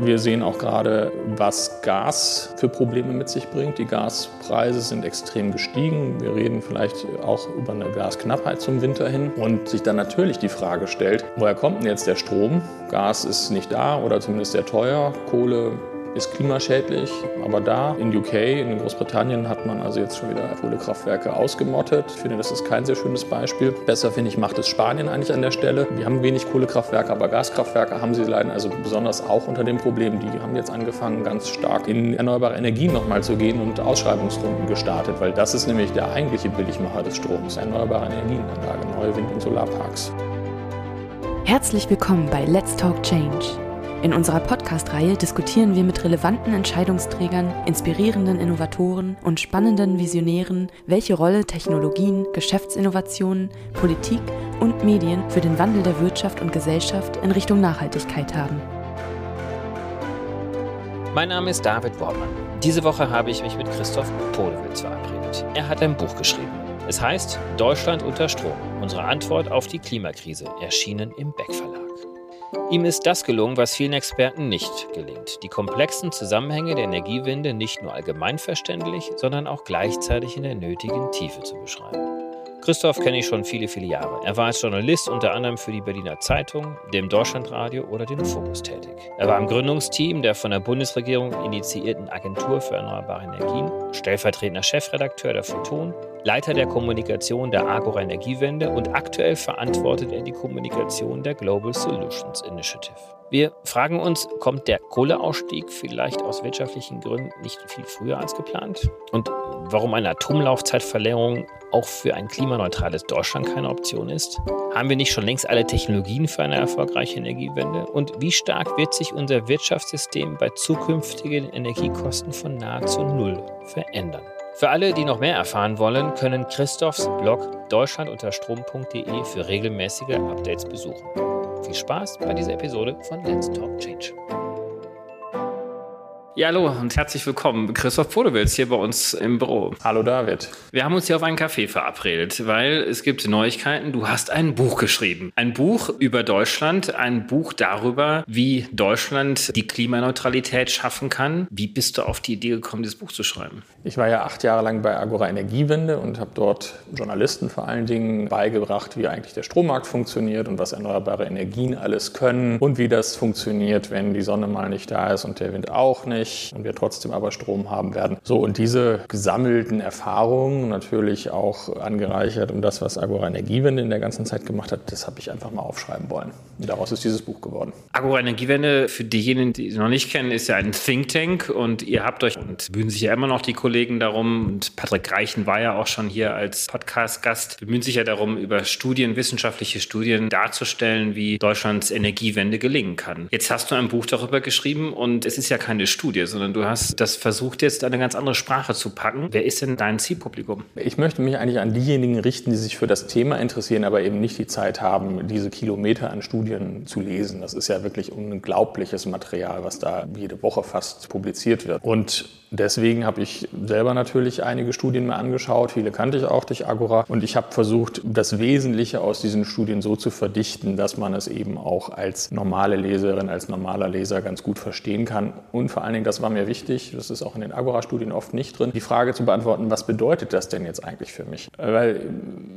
Wir sehen auch gerade, was Gas für Probleme mit sich bringt. Die Gaspreise sind extrem gestiegen. Wir reden vielleicht auch über eine Gasknappheit zum Winter hin. Und sich dann natürlich die Frage stellt, woher kommt denn jetzt der Strom? Gas ist nicht da oder zumindest sehr teuer. Kohle ist klimaschädlich. Aber da in UK, in Großbritannien, hat man also jetzt schon wieder Kohlekraftwerke ausgemottet. Ich finde, das ist kein sehr schönes Beispiel. Besser, finde ich, macht es Spanien eigentlich an der Stelle. Wir haben wenig Kohlekraftwerke, aber Gaskraftwerke haben sie leiden also besonders auch unter dem Problem. Die haben jetzt angefangen, ganz stark in erneuerbare Energien nochmal zu gehen und Ausschreibungsrunden gestartet, weil das ist nämlich der eigentliche Billigmacher des Stroms, erneuerbare Energienanlage, neue Wind- und Solarparks. Herzlich willkommen bei Let's Talk Change in unserer Podcast-Reihe diskutieren wir mit relevanten Entscheidungsträgern, inspirierenden Innovatoren und spannenden Visionären, welche Rolle Technologien, Geschäftsinnovationen, Politik und Medien für den Wandel der Wirtschaft und Gesellschaft in Richtung Nachhaltigkeit haben. Mein Name ist David Wortmann. Diese Woche habe ich mich mit Christoph Podewitz verabredet. Er hat ein Buch geschrieben. Es heißt Deutschland unter Strom. Unsere Antwort auf die Klimakrise, erschienen im Beck Verlag. Ihm ist das gelungen, was vielen Experten nicht gelingt. Die komplexen Zusammenhänge der Energiewende nicht nur allgemeinverständlich, sondern auch gleichzeitig in der nötigen Tiefe zu beschreiben. Christoph kenne ich schon viele, viele Jahre. Er war als Journalist unter anderem für die Berliner Zeitung, dem Deutschlandradio oder den Fokus tätig. Er war im Gründungsteam der von der Bundesregierung initiierten Agentur für erneuerbare Energien, stellvertretender Chefredakteur der Photon, Leiter der Kommunikation der Agora Energiewende und aktuell verantwortet er die Kommunikation der Global Solutions Initiative. Wir fragen uns, kommt der Kohleausstieg vielleicht aus wirtschaftlichen Gründen nicht viel früher als geplant? Und warum eine Atomlaufzeitverlängerung auch für ein klimaneutrales Deutschland keine Option ist? Haben wir nicht schon längst alle Technologien für eine erfolgreiche Energiewende? Und wie stark wird sich unser Wirtschaftssystem bei zukünftigen Energiekosten von nahezu null verändern? Für alle, die noch mehr erfahren wollen, können Christophs Blog deutschlandunterstrom.de für regelmäßige Updates besuchen. Viel Spaß bei dieser Episode von Let's Talk Change. Ja, hallo und herzlich willkommen. Christoph Podewitz hier bei uns im Büro. Hallo David. Wir haben uns hier auf einen Kaffee verabredet, weil es gibt Neuigkeiten. Du hast ein Buch geschrieben. Ein Buch über Deutschland, ein Buch darüber, wie Deutschland die Klimaneutralität schaffen kann. Wie bist du auf die Idee gekommen, dieses Buch zu schreiben? Ich war ja acht Jahre lang bei Agora Energiewende und habe dort Journalisten vor allen Dingen beigebracht, wie eigentlich der Strommarkt funktioniert und was erneuerbare Energien alles können und wie das funktioniert, wenn die Sonne mal nicht da ist und der Wind auch nicht nicht und wir trotzdem aber Strom haben werden. So, und diese gesammelten Erfahrungen, natürlich auch angereichert um das, was Agora Energiewende in der ganzen Zeit gemacht hat, das habe ich einfach mal aufschreiben wollen. Und daraus ist dieses Buch geworden. Agora Energiewende, für diejenigen, die es noch nicht kennen, ist ja ein Think Tank und ihr habt euch und bemühen sich ja immer noch die Kollegen darum und Patrick Reichen war ja auch schon hier als Podcast-Gast, bemühen sich ja darum, über Studien, wissenschaftliche Studien darzustellen, wie Deutschlands Energiewende gelingen kann. Jetzt hast du ein Buch darüber geschrieben und es ist ja keine Studie, dir, sondern du hast das versucht, jetzt eine ganz andere Sprache zu packen. Wer ist denn dein Zielpublikum? Ich möchte mich eigentlich an diejenigen richten, die sich für das Thema interessieren, aber eben nicht die Zeit haben, diese Kilometer an Studien zu lesen. Das ist ja wirklich unglaubliches Material, was da jede Woche fast publiziert wird. Und Deswegen habe ich selber natürlich einige Studien mir angeschaut, viele kannte ich auch durch Agora und ich habe versucht, das Wesentliche aus diesen Studien so zu verdichten, dass man es eben auch als normale Leserin, als normaler Leser ganz gut verstehen kann. Und vor allen Dingen, das war mir wichtig, das ist auch in den Agora-Studien oft nicht drin, die Frage zu beantworten, was bedeutet das denn jetzt eigentlich für mich? Weil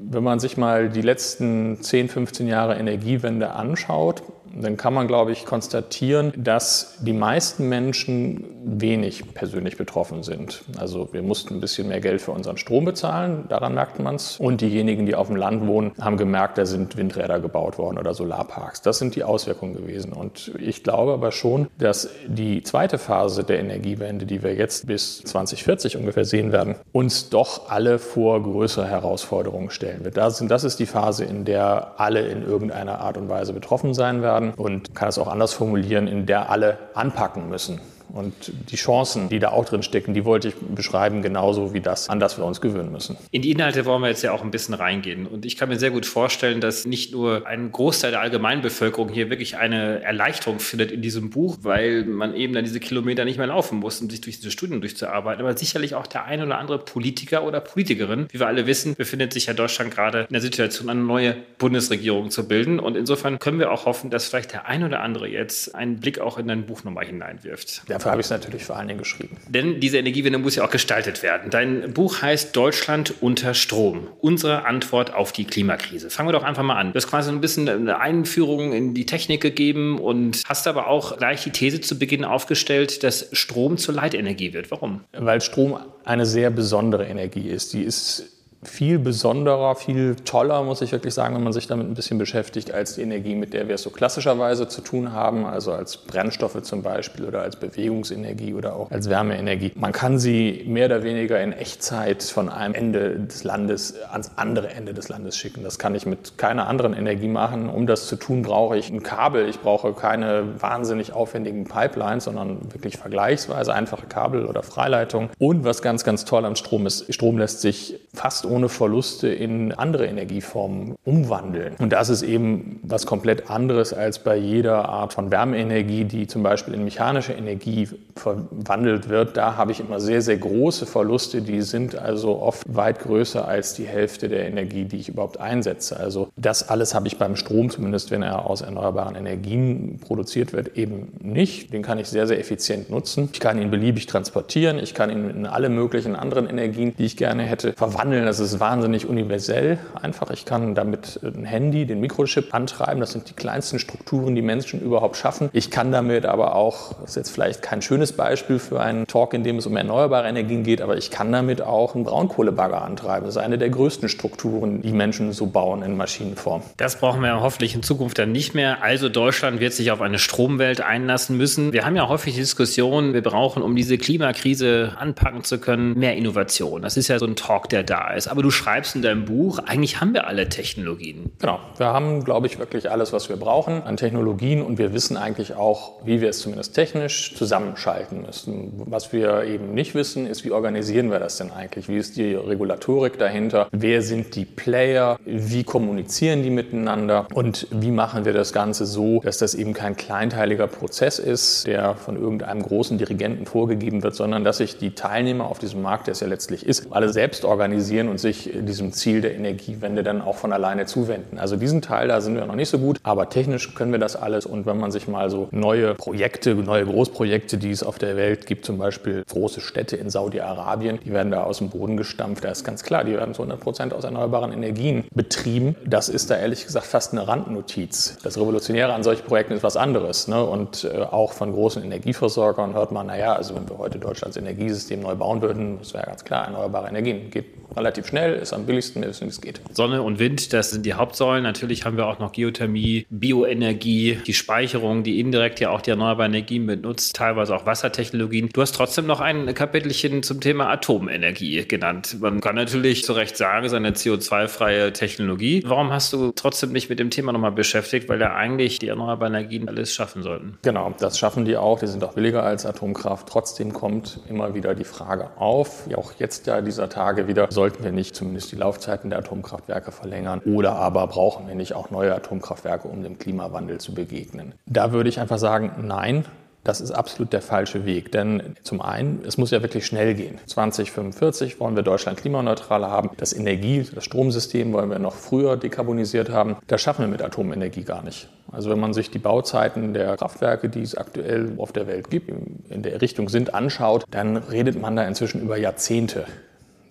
wenn man sich mal die letzten 10, 15 Jahre Energiewende anschaut, dann kann man, glaube ich, konstatieren, dass die meisten Menschen wenig persönlich betroffen sind. Also wir mussten ein bisschen mehr Geld für unseren Strom bezahlen, daran merkt man es. Und diejenigen, die auf dem Land wohnen, haben gemerkt, da sind Windräder gebaut worden oder Solarparks. Das sind die Auswirkungen gewesen. Und ich glaube aber schon, dass die zweite Phase der Energiewende, die wir jetzt bis 2040 ungefähr sehen werden, uns doch alle vor größere Herausforderungen stellen wird. Das ist die Phase, in der alle in irgendeiner Art und Weise betroffen sein werden und kann es auch anders formulieren, in der alle anpacken müssen Und die Chancen, die da auch drin stecken, die wollte ich beschreiben, genauso wie das, an das wir uns gewöhnen müssen. In die Inhalte wollen wir jetzt ja auch ein bisschen reingehen. Und ich kann mir sehr gut vorstellen, dass nicht nur ein Großteil der Allgemeinbevölkerung hier wirklich eine Erleichterung findet in diesem Buch, weil man eben dann diese Kilometer nicht mehr laufen muss, um sich durch diese Studien durchzuarbeiten. Aber sicherlich auch der ein oder andere Politiker oder Politikerin, wie wir alle wissen, befindet sich ja Deutschland gerade in der Situation, eine neue Bundesregierung zu bilden. Und insofern können wir auch hoffen, dass vielleicht der ein oder andere jetzt einen Blick auch in dein Buch nochmal hineinwirft. Dafür habe ich es natürlich vor allen Dingen geschrieben. Denn diese Energiewende muss ja auch gestaltet werden. Dein Buch heißt Deutschland unter Strom. Unsere Antwort auf die Klimakrise. Fangen wir doch einfach mal an. Du hast quasi ein bisschen eine Einführung in die Technik gegeben und hast aber auch gleich die These zu Beginn aufgestellt, dass Strom zur Leitenergie wird. Warum? Weil Strom eine sehr besondere Energie ist. Die ist viel besonderer, viel toller, muss ich wirklich sagen, wenn man sich damit ein bisschen beschäftigt, als die Energie, mit der wir es so klassischerweise zu tun haben, also als Brennstoffe zum Beispiel oder als Bewegungsenergie oder auch als Wärmeenergie. Man kann sie mehr oder weniger in Echtzeit von einem Ende des Landes ans andere Ende des Landes schicken. Das kann ich mit keiner anderen Energie machen. Um das zu tun, brauche ich ein Kabel. Ich brauche keine wahnsinnig aufwendigen Pipelines, sondern wirklich vergleichsweise einfache Kabel oder Freileitungen. Und was ganz, ganz toll am Strom ist, Strom lässt sich fast ohne Verluste in andere Energieformen umwandeln. Und das ist eben was komplett anderes als bei jeder Art von Wärmeenergie, die zum Beispiel in mechanische Energie verwandelt wird. Da habe ich immer sehr, sehr große Verluste. Die sind also oft weit größer als die Hälfte der Energie, die ich überhaupt einsetze. Also das alles habe ich beim Strom, zumindest wenn er aus erneuerbaren Energien produziert wird, eben nicht. Den kann ich sehr, sehr effizient nutzen. Ich kann ihn beliebig transportieren. Ich kann ihn in alle möglichen anderen Energien, die ich gerne hätte, verwandeln. Das ist wahnsinnig universell einfach. Ich kann damit ein Handy, den Mikrochip antreiben. Das sind die kleinsten Strukturen, die Menschen überhaupt schaffen. Ich kann damit aber auch, das ist jetzt vielleicht kein schönes Beispiel für einen Talk, in dem es um erneuerbare Energien geht, aber ich kann damit auch einen Braunkohlebagger antreiben. Das ist eine der größten Strukturen, die Menschen so bauen in Maschinenform. Das brauchen wir hoffentlich in Zukunft dann nicht mehr. Also Deutschland wird sich auf eine Stromwelt einlassen müssen. Wir haben ja häufig die Diskussion, wir brauchen, um diese Klimakrise anpacken zu können, mehr Innovation. Das ist ja so ein Talk, der da ist. Aber du schreibst in deinem Buch, eigentlich haben wir alle Technologien. Genau, wir haben, glaube ich, wirklich alles, was wir brauchen an Technologien und wir wissen eigentlich auch, wie wir es zumindest technisch zusammenschalten müssen. Was wir eben nicht wissen, ist, wie organisieren wir das denn eigentlich? Wie ist die Regulatorik dahinter? Wer sind die Player? Wie kommunizieren die miteinander? Und wie machen wir das Ganze so, dass das eben kein kleinteiliger Prozess ist, der von irgendeinem großen Dirigenten vorgegeben wird, sondern dass sich die Teilnehmer auf diesem Markt, der es ja letztlich ist, alle selbst organisieren und sich diesem Ziel der Energiewende dann auch von alleine zuwenden. Also diesen Teil, da sind wir noch nicht so gut, aber technisch können wir das alles. Und wenn man sich mal so neue Projekte, neue Großprojekte, die es auf der Welt gibt, zum Beispiel große Städte in Saudi-Arabien, die werden da aus dem Boden gestampft. Da ist ganz klar, die werden zu 100 Prozent aus erneuerbaren Energien betrieben. Das ist da ehrlich gesagt fast eine Randnotiz. Das Revolutionäre an solchen Projekten ist was anderes. Ne? Und äh, auch von großen Energieversorgern hört man, naja, also wenn wir heute Deutschlands Energiesystem neu bauen würden, das wäre ganz klar, erneuerbare Energien geht relativ schnell, ist am billigsten, ist, es geht. Sonne und Wind, das sind die Hauptsäulen. Natürlich haben wir auch noch Geothermie, Bioenergie, die Speicherung, die indirekt ja auch die erneuerbaren Energien benutzt, teilweise auch Wassertechnologien. Du hast trotzdem noch ein Kapitelchen zum Thema Atomenergie genannt. Man kann natürlich zu Recht sagen, es ist eine CO2-freie Technologie. Warum hast du trotzdem nicht mit dem Thema nochmal beschäftigt? Weil ja eigentlich die erneuerbaren Energien alles schaffen sollten. Genau, das schaffen die auch. Die sind auch billiger als Atomkraft. Trotzdem kommt immer wieder die Frage auf, auch jetzt ja dieser Tage wieder, sollten wir nicht zumindest die Laufzeiten der Atomkraftwerke verlängern oder aber brauchen wir nicht auch neue Atomkraftwerke, um dem Klimawandel zu begegnen? Da würde ich einfach sagen, nein, das ist absolut der falsche Weg. Denn zum einen, es muss ja wirklich schnell gehen. 2045 wollen wir Deutschland klimaneutral haben. Das Energie, das Stromsystem wollen wir noch früher dekarbonisiert haben. Das schaffen wir mit Atomenergie gar nicht. Also wenn man sich die Bauzeiten der Kraftwerke, die es aktuell auf der Welt gibt, in der Richtung sind, anschaut, dann redet man da inzwischen über Jahrzehnte.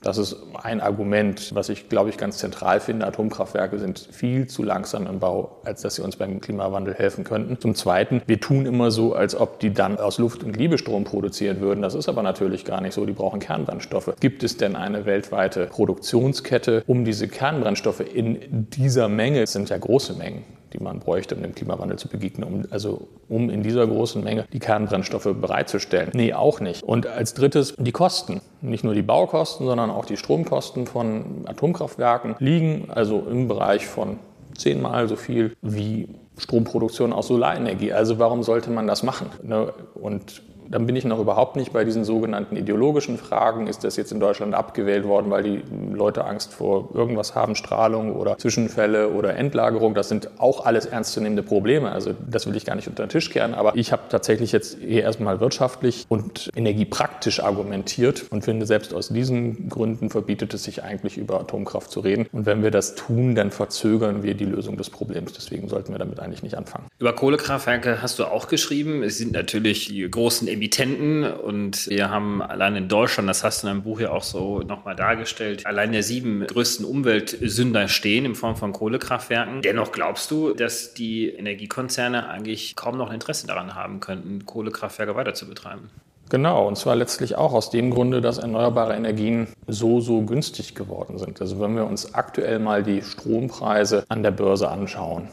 Das ist ein Argument, was ich, glaube ich, ganz zentral finde. Atomkraftwerke sind viel zu langsam im Bau, als dass sie uns beim Klimawandel helfen könnten. Zum Zweiten, wir tun immer so, als ob die dann aus Luft und Liebe Strom produzieren würden. Das ist aber natürlich gar nicht so. Die brauchen Kernbrennstoffe. Gibt es denn eine weltweite Produktionskette, um diese Kernbrennstoffe in dieser Menge, es sind ja große Mengen, die man bräuchte, um dem Klimawandel zu begegnen, um, also um in dieser großen Menge die Kernbrennstoffe bereitzustellen. Nee, auch nicht. Und als drittes die Kosten. Nicht nur die Baukosten, sondern auch die Stromkosten von Atomkraftwerken liegen also im Bereich von zehnmal so viel wie Stromproduktion aus Solarenergie. Also warum sollte man das machen? Ne? Und Dann bin ich noch überhaupt nicht bei diesen sogenannten ideologischen Fragen. Ist das jetzt in Deutschland abgewählt worden, weil die Leute Angst vor irgendwas haben, Strahlung oder Zwischenfälle oder Endlagerung? Das sind auch alles ernstzunehmende Probleme. Also das will ich gar nicht unter den Tisch kehren. Aber ich habe tatsächlich jetzt eher erstmal wirtschaftlich und energiepraktisch argumentiert und finde, selbst aus diesen Gründen verbietet es sich eigentlich über Atomkraft zu reden. Und wenn wir das tun, dann verzögern wir die Lösung des Problems. Deswegen sollten wir damit eigentlich nicht anfangen. Über Kohlekraftwerke hast du auch geschrieben. Es sind natürlich die großen Emittenten und wir haben allein in Deutschland, das hast du in deinem Buch ja auch so nochmal dargestellt, allein der sieben größten Umweltsünder stehen in Form von Kohlekraftwerken. Dennoch glaubst du, dass die Energiekonzerne eigentlich kaum noch ein Interesse daran haben könnten, Kohlekraftwerke weiter zu betreiben? Genau, und zwar letztlich auch aus dem Grunde, dass erneuerbare Energien so, so günstig geworden sind. Also wenn wir uns aktuell mal die Strompreise an der Börse anschauen,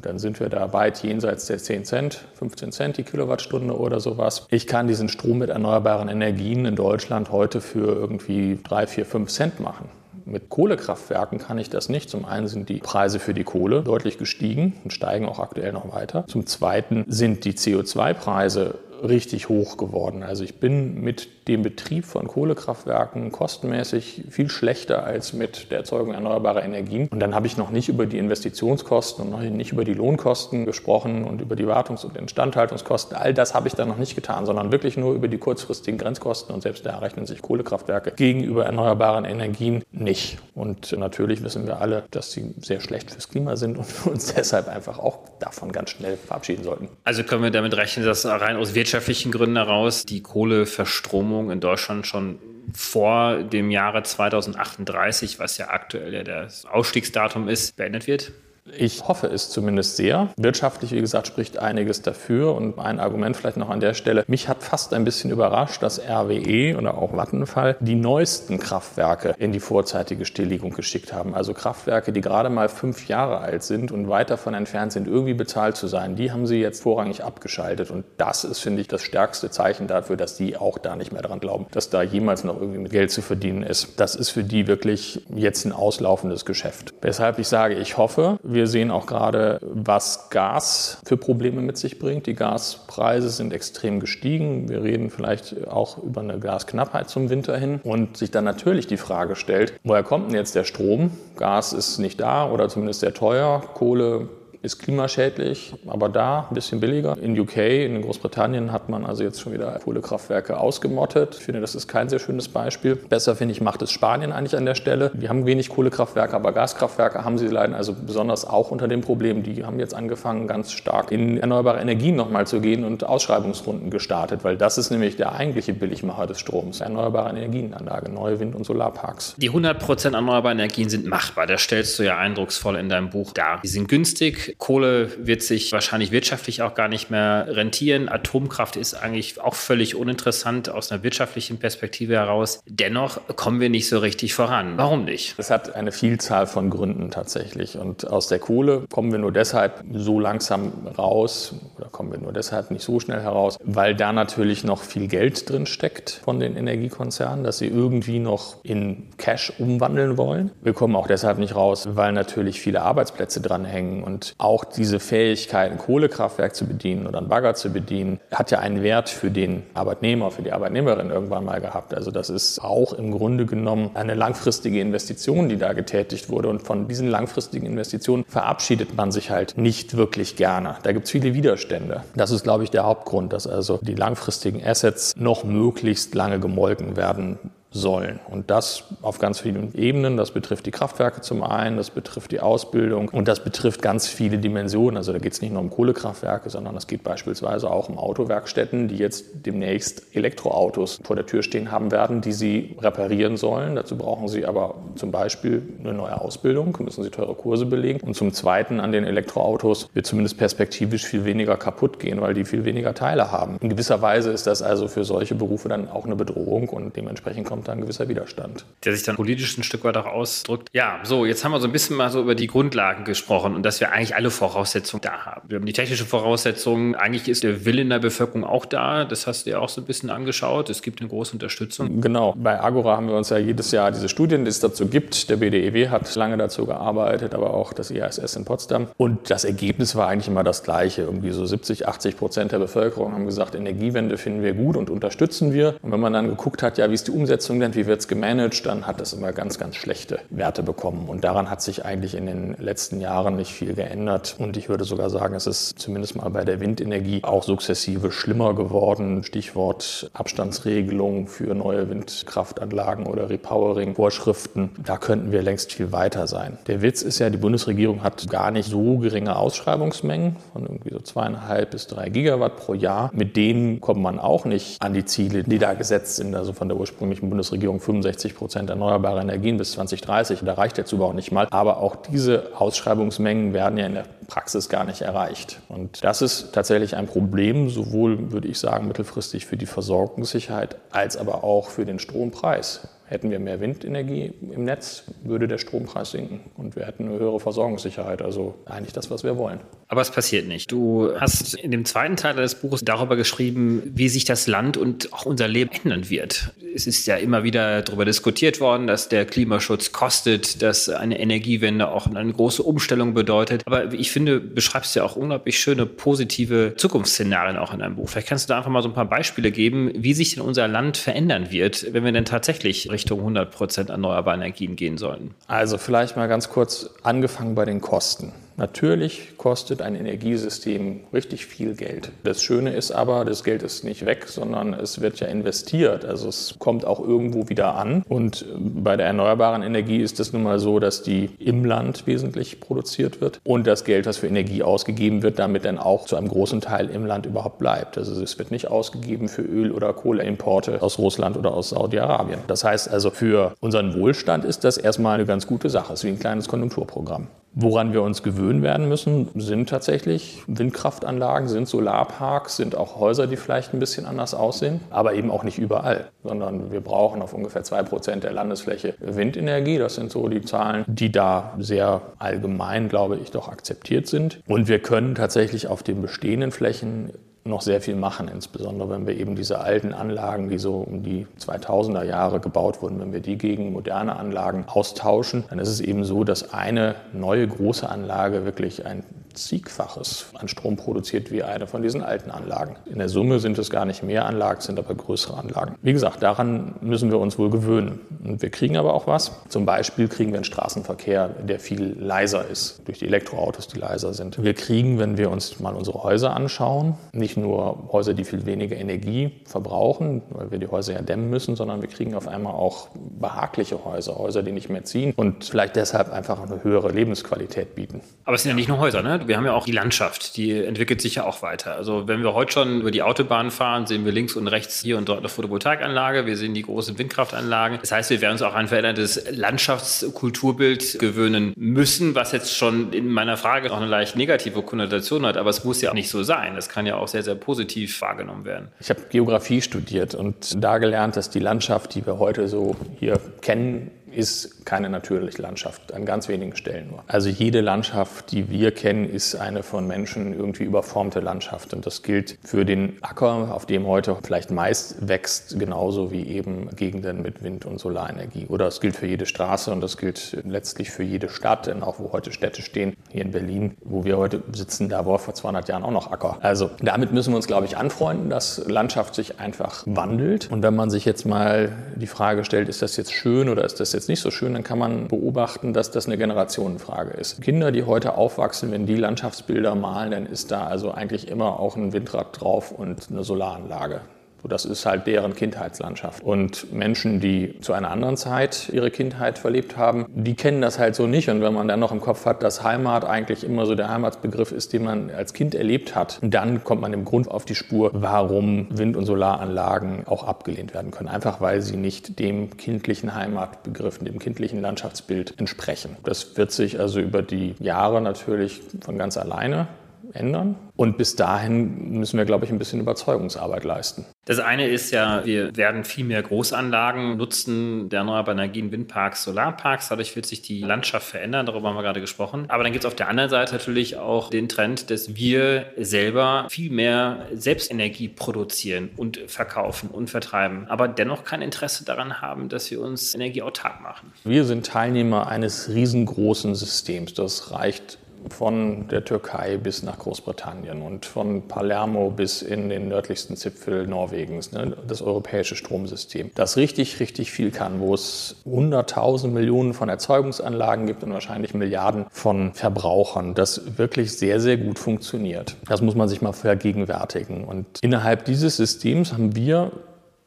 dann sind wir da weit jenseits der 10 Cent, 15 Cent die Kilowattstunde oder sowas. Ich kann diesen Strom mit erneuerbaren Energien in Deutschland heute für irgendwie 3, 4, 5 Cent machen. Mit Kohlekraftwerken kann ich das nicht. Zum einen sind die Preise für die Kohle deutlich gestiegen und steigen auch aktuell noch weiter. Zum zweiten sind die CO2-Preise richtig hoch geworden. Also ich bin mit dem Betrieb von Kohlekraftwerken kostenmäßig viel schlechter als mit der Erzeugung erneuerbarer Energien. Und dann habe ich noch nicht über die Investitionskosten und noch nicht über die Lohnkosten gesprochen und über die Wartungs- und Instandhaltungskosten. All das habe ich dann noch nicht getan, sondern wirklich nur über die kurzfristigen Grenzkosten. Und selbst da rechnen sich Kohlekraftwerke gegenüber erneuerbaren Energien nicht. Und natürlich wissen wir alle, dass sie sehr schlecht fürs Klima sind und wir uns deshalb einfach auch davon ganz schnell verabschieden sollten. Also können wir damit rechnen, dass rein aus wirtschaftlichen Gründen heraus die Kohleverstromung in Deutschland schon vor dem Jahre 2038, was ja aktuell ja das Ausstiegsdatum ist, beendet wird? Ich hoffe es zumindest sehr. Wirtschaftlich, wie gesagt, spricht einiges dafür. Und ein Argument vielleicht noch an der Stelle. Mich hat fast ein bisschen überrascht, dass RWE oder auch Vattenfall die neuesten Kraftwerke in die vorzeitige Stilllegung geschickt haben. Also Kraftwerke, die gerade mal fünf Jahre alt sind und weit davon entfernt sind, irgendwie bezahlt zu sein. Die haben sie jetzt vorrangig abgeschaltet. Und das ist, finde ich, das stärkste Zeichen dafür, dass die auch da nicht mehr dran glauben, dass da jemals noch irgendwie mit Geld zu verdienen ist. Das ist für die wirklich jetzt ein auslaufendes Geschäft. Weshalb ich sage, ich hoffe, wir sehen auch gerade, was Gas für Probleme mit sich bringt. Die Gaspreise sind extrem gestiegen. Wir reden vielleicht auch über eine Gasknappheit zum Winter hin und sich dann natürlich die Frage stellt, woher kommt denn jetzt der Strom? Gas ist nicht da oder zumindest sehr teuer. Kohle ist klimaschädlich, aber da ein bisschen billiger. In UK, in Großbritannien hat man also jetzt schon wieder Kohlekraftwerke ausgemottet. Ich finde, das ist kein sehr schönes Beispiel. Besser, finde ich, macht es Spanien eigentlich an der Stelle. Wir haben wenig Kohlekraftwerke, aber Gaskraftwerke haben sie leiden also besonders auch unter dem Problem. Die haben jetzt angefangen, ganz stark in erneuerbare Energien nochmal zu gehen und Ausschreibungsrunden gestartet, weil das ist nämlich der eigentliche Billigmacher des Stroms. Erneuerbare Energienanlage, neue Wind- und Solarparks. Die 100% erneuerbaren Energien sind machbar. Das stellst du ja eindrucksvoll in deinem Buch dar. Die sind günstig, Kohle wird sich wahrscheinlich wirtschaftlich auch gar nicht mehr rentieren. Atomkraft ist eigentlich auch völlig uninteressant aus einer wirtschaftlichen Perspektive heraus. Dennoch kommen wir nicht so richtig voran. Warum nicht? Es hat eine Vielzahl von Gründen tatsächlich. Und aus der Kohle kommen wir nur deshalb so langsam raus oder kommen wir nur deshalb nicht so schnell heraus, weil da natürlich noch viel Geld drin steckt von den Energiekonzernen, dass sie irgendwie noch in Cash umwandeln wollen. Wir kommen auch deshalb nicht raus, weil natürlich viele Arbeitsplätze dranhängen und auch diese Fähigkeit, ein Kohlekraftwerk zu bedienen oder ein Bagger zu bedienen, hat ja einen Wert für den Arbeitnehmer, für die Arbeitnehmerin irgendwann mal gehabt. Also das ist auch im Grunde genommen eine langfristige Investition, die da getätigt wurde. Und von diesen langfristigen Investitionen verabschiedet man sich halt nicht wirklich gerne. Da gibt es viele Widerstände. Das ist, glaube ich, der Hauptgrund, dass also die langfristigen Assets noch möglichst lange gemolken werden sollen. Und das auf ganz vielen Ebenen. Das betrifft die Kraftwerke zum einen, das betrifft die Ausbildung und das betrifft ganz viele Dimensionen. Also da geht es nicht nur um Kohlekraftwerke, sondern es geht beispielsweise auch um Autowerkstätten, die jetzt demnächst Elektroautos vor der Tür stehen haben werden, die sie reparieren sollen. Dazu brauchen sie aber zum Beispiel eine neue Ausbildung, müssen sie teure Kurse belegen. Und zum Zweiten an den Elektroautos wird zumindest perspektivisch viel weniger kaputt gehen, weil die viel weniger Teile haben. In gewisser Weise ist das also für solche Berufe dann auch eine Bedrohung und dementsprechend kommt da ein gewisser Widerstand. Der sich dann politisch ein Stück weit auch ausdrückt. Ja, so, jetzt haben wir so ein bisschen mal so über die Grundlagen gesprochen und dass wir eigentlich alle Voraussetzungen da haben. Wir haben die technische Voraussetzungen. Eigentlich ist der Wille in der Bevölkerung auch da. Das hast du ja auch so ein bisschen angeschaut. Es gibt eine große Unterstützung. Genau. Bei Agora haben wir uns ja jedes Jahr diese Studien, die es dazu so gibt. Der BDEW hat lange dazu gearbeitet, aber auch das IASS in Potsdam. Und das Ergebnis war eigentlich immer das gleiche. Irgendwie so 70, 80 Prozent der Bevölkerung haben gesagt, Energiewende finden wir gut und unterstützen wir. Und wenn man dann geguckt hat, ja, wie ist die Umsetzung denn, wie wird es gemanagt, dann hat das immer ganz, ganz schlechte Werte bekommen. Und daran hat sich eigentlich in den letzten Jahren nicht viel geändert. Und ich würde sogar sagen, es ist zumindest mal bei der Windenergie auch sukzessive schlimmer geworden. Stichwort Abstandsregelung für neue Windkraftanlagen oder Repowering-Vorschriften. Da könnten wir längst viel weiter sein. Der Witz ist ja, die Bundesregierung hat gar nicht so geringe Ausschreibungsmengen von irgendwie so zweieinhalb bis drei Gigawatt pro Jahr. Mit denen kommt man auch nicht an die Ziele, die da gesetzt sind. Also von der ursprünglichen Bundesregierung 65 Prozent erneuerbare Energien bis 2030. Da reicht jetzt überhaupt nicht mal. Aber auch diese Ausschreibungsmengen werden ja in der Praxis gar nicht erreicht. Und das ist tatsächlich ein Problem, sowohl, würde ich sagen, mittelfristig für die Versorgungssicherheit als aber auch für den Strompreis. Hätten wir mehr Windenergie im Netz, würde der Strompreis sinken und wir hätten eine höhere Versorgungssicherheit. Also eigentlich das, was wir wollen. Aber es passiert nicht. Du hast in dem zweiten Teil des Buches darüber geschrieben, wie sich das Land und auch unser Leben ändern wird. Es ist ja immer wieder darüber diskutiert worden, dass der Klimaschutz kostet, dass eine Energiewende auch eine große Umstellung bedeutet. Aber ich finde, beschreibst ja auch unglaublich schöne, positive Zukunftsszenarien auch in deinem Buch. Vielleicht kannst du da einfach mal so ein paar Beispiele geben, wie sich denn unser Land verändern wird, wenn wir denn tatsächlich Richtung 100 Prozent erneuerbare Energien gehen sollten. Also vielleicht mal ganz kurz angefangen bei den Kosten. Natürlich kostet ein Energiesystem richtig viel Geld. Das Schöne ist aber, das Geld ist nicht weg, sondern es wird ja investiert. Also es kommt auch irgendwo wieder an. Und bei der erneuerbaren Energie ist es nun mal so, dass die im Land wesentlich produziert wird und das Geld, das für Energie ausgegeben wird, damit dann auch zu einem großen Teil im Land überhaupt bleibt. Also es wird nicht ausgegeben für Öl- oder Kohleimporte aus Russland oder aus Saudi-Arabien. Das heißt also, für unseren Wohlstand ist das erstmal eine ganz gute Sache. Es ist wie ein kleines Konjunkturprogramm. Woran wir uns gewöhnen werden müssen, sind tatsächlich Windkraftanlagen, sind Solarparks, sind auch Häuser, die vielleicht ein bisschen anders aussehen, aber eben auch nicht überall, sondern wir brauchen auf ungefähr zwei Prozent der Landesfläche Windenergie. Das sind so die Zahlen, die da sehr allgemein, glaube ich, doch akzeptiert sind. Und wir können tatsächlich auf den bestehenden Flächen noch sehr viel machen, insbesondere wenn wir eben diese alten Anlagen, die so um die 2000er Jahre gebaut wurden, wenn wir die gegen moderne Anlagen austauschen, dann ist es eben so, dass eine neue große Anlage wirklich ein zigfaches an Strom produziert wie eine von diesen alten Anlagen. In der Summe sind es gar nicht mehr Anlagen, sind aber größere Anlagen. Wie gesagt, daran müssen wir uns wohl gewöhnen. Und wir kriegen aber auch was. Zum Beispiel kriegen wir einen Straßenverkehr, der viel leiser ist, durch die Elektroautos, die leiser sind. Wir kriegen, wenn wir uns mal unsere Häuser anschauen, nicht nur Häuser, die viel weniger Energie verbrauchen, weil wir die Häuser ja dämmen müssen, sondern wir kriegen auf einmal auch behagliche Häuser, Häuser, die nicht mehr ziehen und vielleicht deshalb einfach eine höhere Lebensqualität bieten. Aber es sind ja nicht nur Häuser, ne? Wir haben ja auch die Landschaft, die entwickelt sich ja auch weiter. Also wenn wir heute schon über die Autobahn fahren, sehen wir links und rechts hier und dort eine Photovoltaikanlage, wir sehen die großen Windkraftanlagen. Das heißt, wir werden uns auch ein verändertes Landschaftskulturbild gewöhnen müssen, was jetzt schon in meiner Frage auch eine leicht negative Konnotation hat, aber es muss ja auch nicht so sein. Das kann ja auch sehr, sehr positiv wahrgenommen werden. Ich habe Geografie studiert und da gelernt, dass die Landschaft, die wir heute so hier kennen, ist keine natürliche Landschaft, an ganz wenigen Stellen nur. Also jede Landschaft, die wir kennen, ist eine von Menschen irgendwie überformte Landschaft. Und das gilt für den Acker, auf dem heute vielleicht meist wächst, genauso wie eben Gegenden mit Wind- und Solarenergie. Oder es gilt für jede Straße und das gilt letztlich für jede Stadt, denn auch wo heute Städte stehen, hier in Berlin, wo wir heute sitzen, da war vor 200 Jahren auch noch Acker. Also damit müssen wir uns, glaube ich, anfreunden, dass Landschaft sich einfach wandelt. Und wenn man sich jetzt mal die Frage stellt, ist das jetzt schön oder ist das jetzt nicht so schön, dann kann man beobachten, dass das eine Generationenfrage ist. Kinder, die heute aufwachsen, wenn die Landschaftsbilder malen, dann ist da also eigentlich immer auch ein Windrad drauf und eine Solaranlage. Das ist halt deren Kindheitslandschaft. Und Menschen, die zu einer anderen Zeit ihre Kindheit verlebt haben, die kennen das halt so nicht. Und wenn man dann noch im Kopf hat, dass Heimat eigentlich immer so der Heimatsbegriff ist, den man als Kind erlebt hat, dann kommt man im Grund auf die Spur, warum Wind- und Solaranlagen auch abgelehnt werden können. Einfach weil sie nicht dem kindlichen Heimatbegriff, dem kindlichen Landschaftsbild entsprechen. Das wird sich also über die Jahre natürlich von ganz alleine ändern. Und bis dahin müssen wir, glaube ich, ein bisschen Überzeugungsarbeit leisten. Das eine ist ja, wir werden viel mehr Großanlagen nutzen, der erneuerbaren Energien, Windparks, Solarparks. Dadurch wird sich die Landschaft verändern, darüber haben wir gerade gesprochen. Aber dann gibt es auf der anderen Seite natürlich auch den Trend, dass wir selber viel mehr Selbstenergie produzieren und verkaufen und vertreiben, aber dennoch kein Interesse daran haben, dass wir uns energieautark machen. Wir sind Teilnehmer eines riesengroßen Systems. Das reicht von der Türkei bis nach Großbritannien und von Palermo bis in den nördlichsten Zipfel Norwegens, ne, das europäische Stromsystem, das richtig, richtig viel kann, wo es hunderttausend Millionen von Erzeugungsanlagen gibt und wahrscheinlich Milliarden von Verbrauchern, das wirklich sehr, sehr gut funktioniert. Das muss man sich mal vergegenwärtigen. Und innerhalb dieses Systems haben wir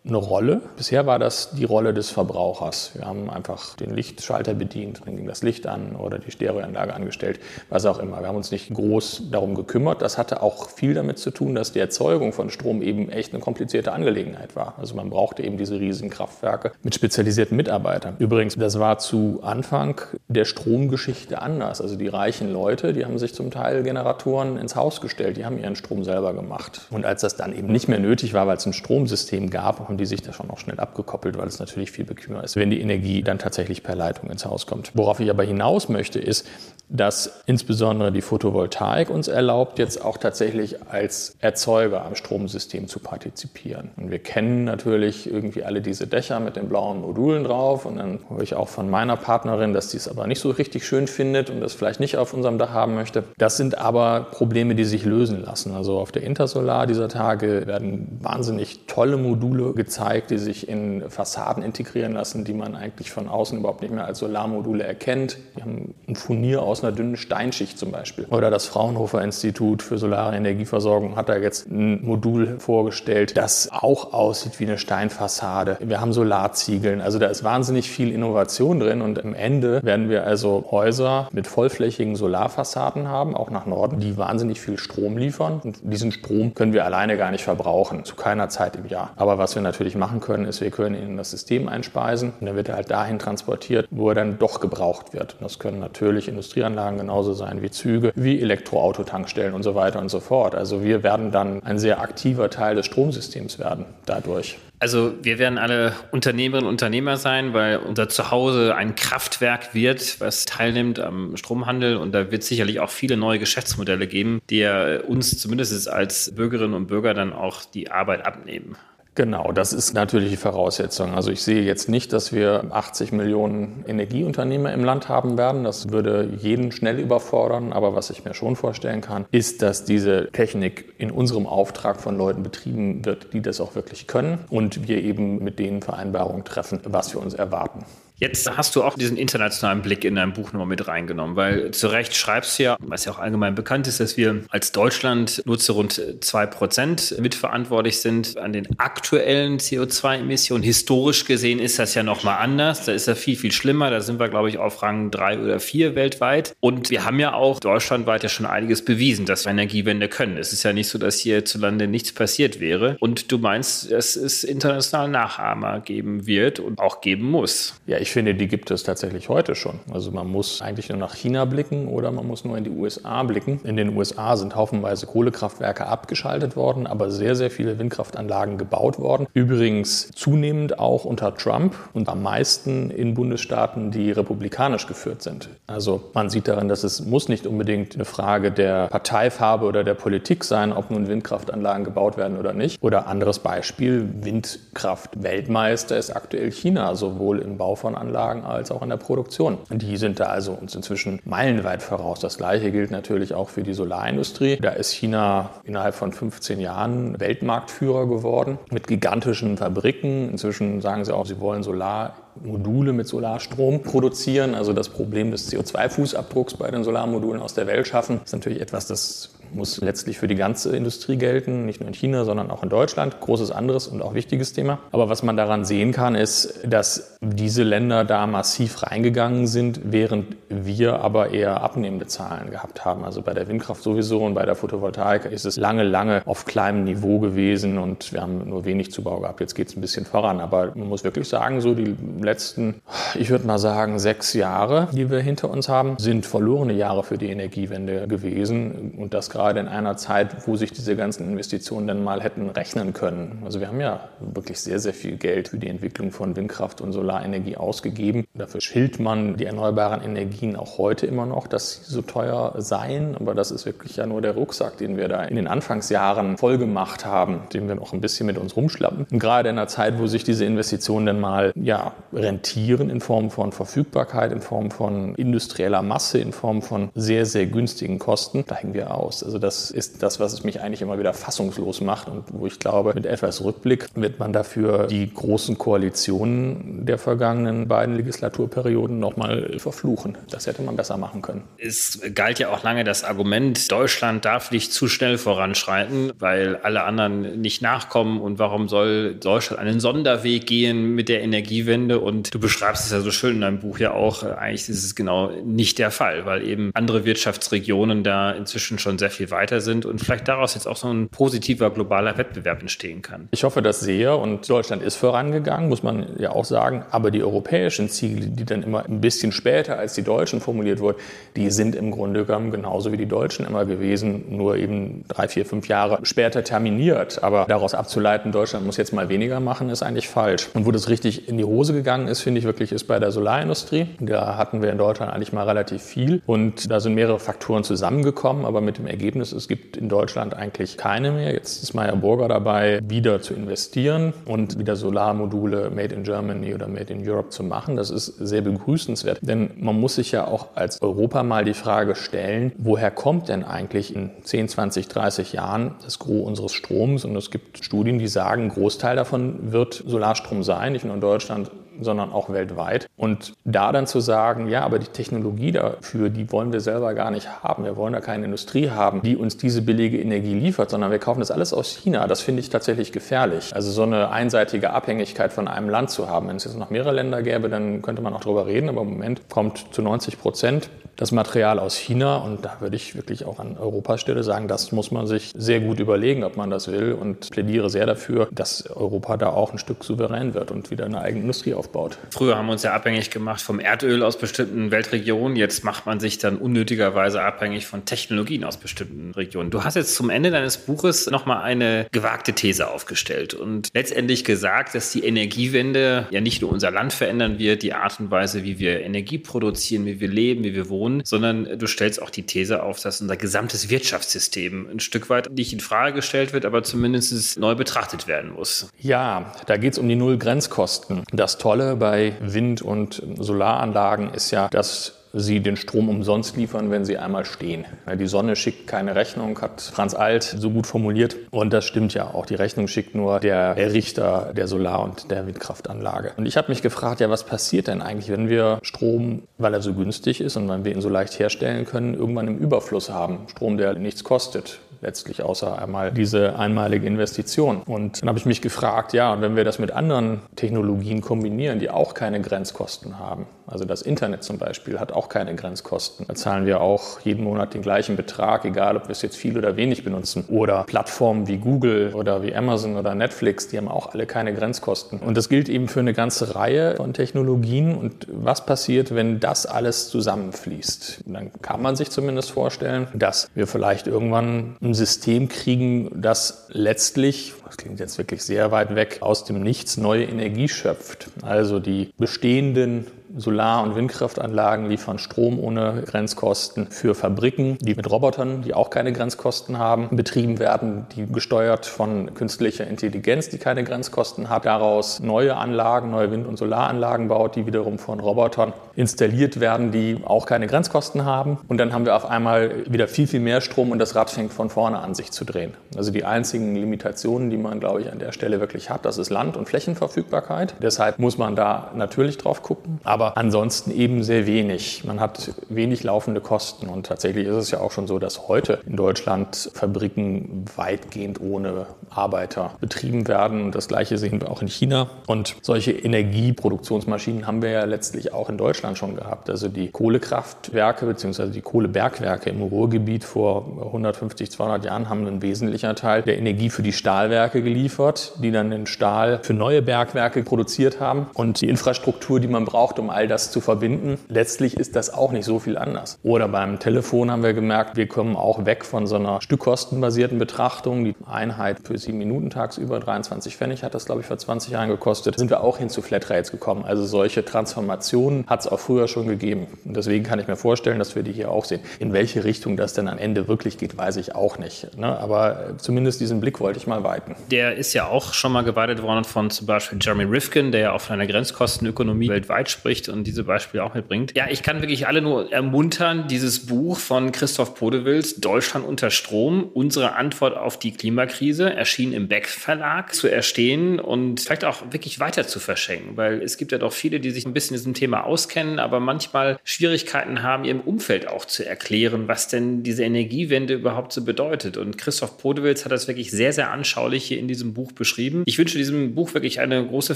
eine Rolle. Bisher war das die Rolle des Verbrauchers. Wir haben einfach den Lichtschalter bedient, dann ging das Licht an oder die Stereoanlage angestellt, was auch immer. Wir haben uns nicht groß darum gekümmert. Das hatte auch viel damit zu tun, dass die Erzeugung von Strom eben echt eine komplizierte Angelegenheit war. Also man brauchte eben diese riesigen Kraftwerke mit spezialisierten Mitarbeitern. Übrigens, das war zu Anfang der Stromgeschichte anders. Also die reichen Leute, die haben sich zum Teil Generatoren ins Haus gestellt, die haben ihren Strom selber gemacht. Und als das dann eben nicht mehr nötig war, weil es ein Stromsystem gab, haben die sich da schon auch schnell abgekoppelt, weil es natürlich viel bequemer ist, wenn die Energie dann tatsächlich per Leitung ins Haus kommt. Worauf ich aber hinaus möchte, ist, dass insbesondere die Photovoltaik uns erlaubt, jetzt auch tatsächlich als Erzeuger am Stromsystem zu partizipieren. Und wir kennen natürlich irgendwie alle diese Dächer mit den blauen Modulen drauf. Und dann höre ich auch von meiner Partnerin, dass die es aber nicht so richtig schön findet und das vielleicht nicht auf unserem Dach haben möchte. Das sind aber Probleme, die sich lösen lassen. Also auf der Intersolar dieser Tage werden wahnsinnig tolle Module gezeigt, die sich in Fassaden integrieren lassen, die man eigentlich von außen überhaupt nicht mehr als Solarmodule erkennt. Die haben ein Furnier aus einer dünnen Steinschicht zum Beispiel. Oder das Fraunhofer Institut für Solare Energieversorgung hat da jetzt ein Modul vorgestellt, das auch aussieht wie eine Steinfassade. Wir haben Solarziegeln. Also da ist wahnsinnig viel Innovation drin und am Ende werden wir also Häuser mit vollflächigen Solarfassaden haben, auch nach Norden, die wahnsinnig viel Strom liefern. Und diesen Strom können wir alleine gar nicht verbrauchen, zu keiner Zeit im Jahr. Aber was wir natürlich machen können, ist, wir können ihn in das System einspeisen und dann wird er halt dahin transportiert, wo er dann doch gebraucht wird. Und das können natürlich Industrie Industrieanlagen genauso sein wie Züge, wie Elektroautotankstellen und so weiter und so fort. Also wir werden dann ein sehr aktiver Teil des Stromsystems werden dadurch. Also wir werden alle Unternehmerinnen und Unternehmer sein, weil unser Zuhause ein Kraftwerk wird, was teilnimmt am Stromhandel und da wird sicherlich auch viele neue Geschäftsmodelle geben, die uns zumindest als Bürgerinnen und Bürger dann auch die Arbeit abnehmen. Genau, das ist natürlich die Voraussetzung. Also ich sehe jetzt nicht, dass wir 80 Millionen Energieunternehmer im Land haben werden. Das würde jeden schnell überfordern. Aber was ich mir schon vorstellen kann, ist, dass diese Technik in unserem Auftrag von Leuten betrieben wird, die das auch wirklich können und wir eben mit denen Vereinbarungen treffen, was wir uns erwarten. Jetzt hast du auch diesen internationalen Blick in dein Buch nochmal mit reingenommen, weil zu Recht schreibst du ja, was ja auch allgemein bekannt ist, dass wir als Deutschland nur zu rund zwei Prozent mitverantwortlich sind an den aktuellen CO2-Emissionen. Historisch gesehen ist das ja nochmal anders. Da ist ja viel, viel schlimmer. Da sind wir, glaube ich, auf Rang drei oder vier weltweit. Und wir haben ja auch deutschlandweit ja schon einiges bewiesen, dass wir Energiewende können. Es ist ja nicht so, dass hierzulande nichts passiert wäre. Und du meinst, dass es international Nachahmer geben wird und auch geben muss. Ja, ich finde, die gibt es tatsächlich heute schon. Also man muss eigentlich nur nach China blicken oder man muss nur in die USA blicken. In den USA sind haufenweise Kohlekraftwerke abgeschaltet worden, aber sehr, sehr viele Windkraftanlagen gebaut worden. Übrigens zunehmend auch unter Trump und am meisten in Bundesstaaten, die republikanisch geführt sind. Also man sieht darin, dass es muss nicht unbedingt eine Frage der Parteifarbe oder der Politik sein, ob nun Windkraftanlagen gebaut werden oder nicht. Oder anderes Beispiel, Windkraft Weltmeister ist aktuell China, sowohl im Bau von Anlagen als auch in der Produktion. Die sind da also uns inzwischen meilenweit voraus. Das Gleiche gilt natürlich auch für die Solarindustrie. Da ist China innerhalb von 15 Jahren Weltmarktführer geworden mit gigantischen Fabriken. Inzwischen sagen sie auch, sie wollen Solarmodule mit Solarstrom produzieren, also das Problem des CO2-Fußabdrucks bei den Solarmodulen aus der Welt schaffen. Ist natürlich etwas, das muss letztlich für die ganze Industrie gelten, nicht nur in China, sondern auch in Deutschland. Großes anderes und auch wichtiges Thema. Aber was man daran sehen kann, ist, dass diese Länder da massiv reingegangen sind, während wir aber eher abnehmende Zahlen gehabt haben. Also bei der Windkraft sowieso und bei der Photovoltaik ist es lange, lange auf kleinem Niveau gewesen und wir haben nur wenig Zubau gehabt. Jetzt geht es ein bisschen voran. Aber man muss wirklich sagen, so die letzten, ich würde mal sagen, sechs Jahre, die wir hinter uns haben, sind verlorene Jahre für die Energiewende gewesen. Und das gerade in einer Zeit, wo sich diese ganzen Investitionen dann mal hätten rechnen können. Also wir haben ja wirklich sehr, sehr viel Geld für die Entwicklung von Windkraft und Solarenergie ausgegeben. Dafür schilt man die erneuerbaren Energien auch heute immer noch, dass sie so teuer seien. Aber das ist wirklich ja nur der Rucksack, den wir da in den Anfangsjahren vollgemacht haben, den wir noch ein bisschen mit uns rumschlappen. Und gerade in einer Zeit, wo sich diese Investitionen dann mal ja, rentieren in Form von Verfügbarkeit, in Form von industrieller Masse, in Form von sehr, sehr günstigen Kosten, hängen wir aus. Also das ist das, was mich eigentlich immer wieder fassungslos macht und wo ich glaube, mit etwas Rückblick wird man dafür die großen Koalitionen der vergangenen beiden Legislaturperioden nochmal verfluchen. Das hätte man besser machen können. Es galt ja auch lange das Argument, Deutschland darf nicht zu schnell voranschreiten, weil alle anderen nicht nachkommen und warum soll Deutschland einen Sonderweg gehen mit der Energiewende und du beschreibst es ja so schön in deinem Buch ja auch, eigentlich ist es genau nicht der Fall, weil eben andere Wirtschaftsregionen da inzwischen schon sehr viel weiter sind und vielleicht daraus jetzt auch so ein positiver globaler Wettbewerb entstehen kann. Ich hoffe das sehr und Deutschland ist vorangegangen, muss man ja auch sagen, aber die europäischen Ziele, die dann immer ein bisschen später als die deutschen formuliert wurden, die sind im Grunde genommen genauso wie die Deutschen immer gewesen, nur eben drei, vier, fünf Jahre später terminiert. Aber daraus abzuleiten, Deutschland muss jetzt mal weniger machen, ist eigentlich falsch. Und wo das richtig in die Hose gegangen ist, finde ich wirklich, ist bei der Solarindustrie. Da hatten wir in Deutschland eigentlich mal relativ viel und da sind mehrere Faktoren zusammengekommen, aber mit dem Ergebnis, es gibt in Deutschland eigentlich keine mehr. Jetzt ist Meyer Burger dabei, wieder zu investieren und wieder Solarmodule made in Germany oder made in Europe zu machen. Das ist sehr begrüßenswert, denn man muss sich ja auch als Europa mal die Frage stellen, woher kommt denn eigentlich in 10, 20, 30 Jahren das Gros unseres Stroms? Und es gibt Studien, die sagen, ein Großteil davon wird Solarstrom sein, nicht nur in Deutschland, sondern auch weltweit. Und da dann zu sagen, ja, aber die Technologie dafür, die wollen wir selber gar nicht haben. Wir wollen da keine Industrie haben, die uns diese billige Energie liefert, sondern wir kaufen das alles aus China. Das finde ich tatsächlich gefährlich. Also so eine einseitige Abhängigkeit von einem Land zu haben. Wenn es jetzt noch mehrere Länder gäbe, dann könnte man auch darüber reden. Aber im Moment kommt zu 90 Prozent das Material aus China. Und da würde ich wirklich auch an Europas Stelle sagen, das muss man sich sehr gut überlegen, ob man das will. Und plädiere sehr dafür, dass Europa da auch ein Stück souverän wird und wieder eine eigene Industrie aufbaut. Früher haben wir uns ja abhängig gemacht vom Erdöl aus bestimmten Weltregionen. Jetzt macht man sich dann unnötigerweise abhängig von Technologien aus bestimmten Regionen. Du hast jetzt zum Ende deines Buches nochmal eine gewagte These aufgestellt und letztendlich gesagt, dass die Energiewende ja nicht nur unser Land verändern wird, die Art und Weise, wie wir Energie produzieren, wie wir leben, wie wir wohnen, Regionen, sondern du stellst auch die These auf, dass unser gesamtes Wirtschaftssystem ein Stück weit nicht in Frage gestellt wird, aber zumindest neu betrachtet werden muss. Ja, da geht es um die Null-Grenzkosten. Das Tolle bei Wind- und Solaranlagen ist ja, dass sie den Strom umsonst liefern, wenn sie einmal stehen. Die Sonne schickt keine Rechnung, hat Franz Alt so gut formuliert. Und das stimmt ja auch. Die Rechnung schickt nur der Errichter der Solar- und der Windkraftanlage. Und ich habe mich gefragt, ja, was passiert denn eigentlich, wenn wir Strom, weil er so günstig ist und weil wir ihn so leicht herstellen können, irgendwann im Überfluss haben? Strom, der nichts kostet letztlich außer einmal diese einmalige Investition. Und dann habe ich mich gefragt, ja, und wenn wir das mit anderen Technologien kombinieren, die auch keine Grenzkosten haben, also das Internet zum Beispiel hat auch keine Grenzkosten. Da zahlen wir auch jeden Monat den gleichen Betrag, egal ob wir es jetzt viel oder wenig benutzen. Oder Plattformen wie Google oder wie Amazon oder Netflix, die haben auch alle keine Grenzkosten. Und das gilt eben für eine ganze Reihe von Technologien. Und was passiert, wenn das alles zusammenfließt? Dann kann man sich zumindest vorstellen, dass wir vielleicht irgendwann ein System kriegen, das letztlich, das klingt jetzt wirklich sehr weit weg, aus dem Nichts neue Energie schöpft. Also die bestehenden Solar- und Windkraftanlagen liefern Strom ohne Grenzkosten für Fabriken, die mit Robotern, die auch keine Grenzkosten haben, betrieben werden, die gesteuert von künstlicher Intelligenz, die keine Grenzkosten hat, daraus neue Anlagen, neue Wind- und Solaranlagen baut, die wiederum von Robotern installiert werden, die auch keine Grenzkosten haben. Und dann haben wir auf einmal wieder viel, viel mehr Strom und das Rad fängt von vorne an sich zu drehen. Also die einzigen Limitationen, die man, glaube ich, an der Stelle wirklich hat, das ist Land- und Flächenverfügbarkeit. Deshalb muss man da natürlich drauf gucken. Aber aber ansonsten eben sehr wenig. Man hat wenig laufende Kosten und tatsächlich ist es ja auch schon so, dass heute in Deutschland Fabriken weitgehend ohne Arbeiter betrieben werden. Und das Gleiche sehen wir auch in China. Und solche Energieproduktionsmaschinen haben wir ja letztlich auch in Deutschland schon gehabt. Also die Kohlekraftwerke bzw. die Kohlebergwerke im Ruhrgebiet vor 150, 200 Jahren haben einen wesentlichen Teil der Energie für die Stahlwerke geliefert, die dann den Stahl für neue Bergwerke produziert haben. Und die Infrastruktur, die man braucht, um all das zu verbinden. Letztlich ist das auch nicht so viel anders. Oder beim Telefon haben wir gemerkt, wir kommen auch weg von so einer stückkostenbasierten Betrachtung. Die Einheit für sieben Minuten tagsüber, 23 Pfennig hat das, glaube ich, vor 20 Jahren gekostet. Sind wir auch hin zu Flatrates gekommen. Also solche Transformationen hat es auch früher schon gegeben. Und deswegen kann ich mir vorstellen, dass wir die hier auch sehen. In welche Richtung das denn am Ende wirklich geht, weiß ich auch nicht. Ne? Aber zumindest diesen Blick wollte ich mal weiten. Der ist ja auch schon mal geweitet worden von zum Beispiel Jeremy Rifkin, der ja auf einer Grenzkostenökonomie weltweit spricht und diese Beispiele auch mitbringt. Ja, ich kann wirklich alle nur ermuntern, dieses Buch von Christoph Podewils, Deutschland unter Strom, unsere Antwort auf die Klimakrise, erschienen im Beck Verlag, zu erstehen und vielleicht auch wirklich weiter zu verschenken, weil es gibt ja doch viele, die sich ein bisschen in diesem Thema auskennen, aber manchmal Schwierigkeiten haben, ihrem Umfeld auch zu erklären, was denn diese Energiewende überhaupt so bedeutet. Und Christoph Podewils hat das wirklich sehr, sehr anschaulich hier in diesem Buch beschrieben. Ich wünsche diesem Buch wirklich eine große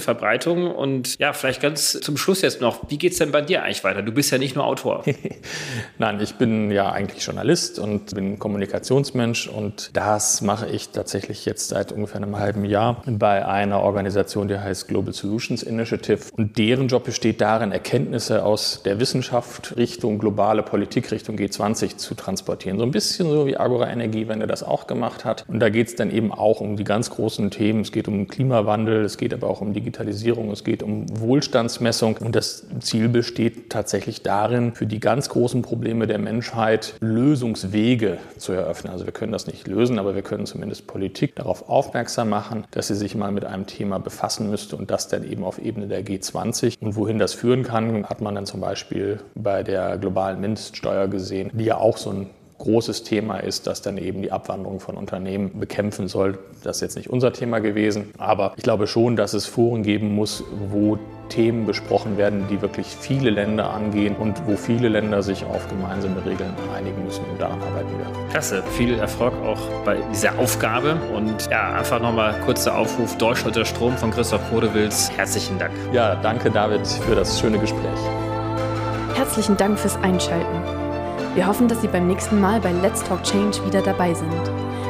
Verbreitung und ja, vielleicht ganz zum Schluss jetzt noch, wie geht es denn bei dir eigentlich weiter? Du bist ja nicht nur Autor. Nein, ich bin ja eigentlich Journalist und bin Kommunikationsmensch und das mache ich tatsächlich jetzt seit ungefähr einem halben Jahr bei einer Organisation, die heißt Global Solutions Initiative und deren Job besteht darin, Erkenntnisse aus der Wissenschaft Richtung globale Politik, Richtung G20 zu transportieren. So ein bisschen so wie Agora Energiewende das auch gemacht hat. Und da geht es dann eben auch um die ganz großen Themen. Es geht um Klimawandel, es geht aber auch um Digitalisierung, es geht um Wohlstandsmessung. Und Ziel besteht tatsächlich darin, für die ganz großen Probleme der Menschheit Lösungswege zu eröffnen. Also wir können das nicht lösen, aber wir können zumindest Politik darauf aufmerksam machen, dass sie sich mal mit einem Thema befassen müsste und das dann eben auf Ebene der G20. Und wohin das führen kann, hat man dann zum Beispiel bei der globalen Mindeststeuer gesehen, die ja auch so ein großes Thema ist, das dann eben die Abwanderung von Unternehmen bekämpfen soll. Das ist jetzt nicht unser Thema gewesen, aber ich glaube schon, dass es Foren geben muss, wo Themen besprochen werden, die wirklich viele Länder angehen und wo viele Länder sich auf gemeinsame Regeln einigen müssen und daran arbeiten wir. Klasse, viel Erfolg auch bei dieser Aufgabe und ja, einfach nochmal kurzer Aufruf, Deutschland der Strom von Christoph Kodewils. Herzlichen Dank. Ja, danke David für das schöne Gespräch. Herzlichen Dank fürs Einschalten. Wir hoffen, dass Sie beim nächsten Mal bei Let's Talk Change wieder dabei sind.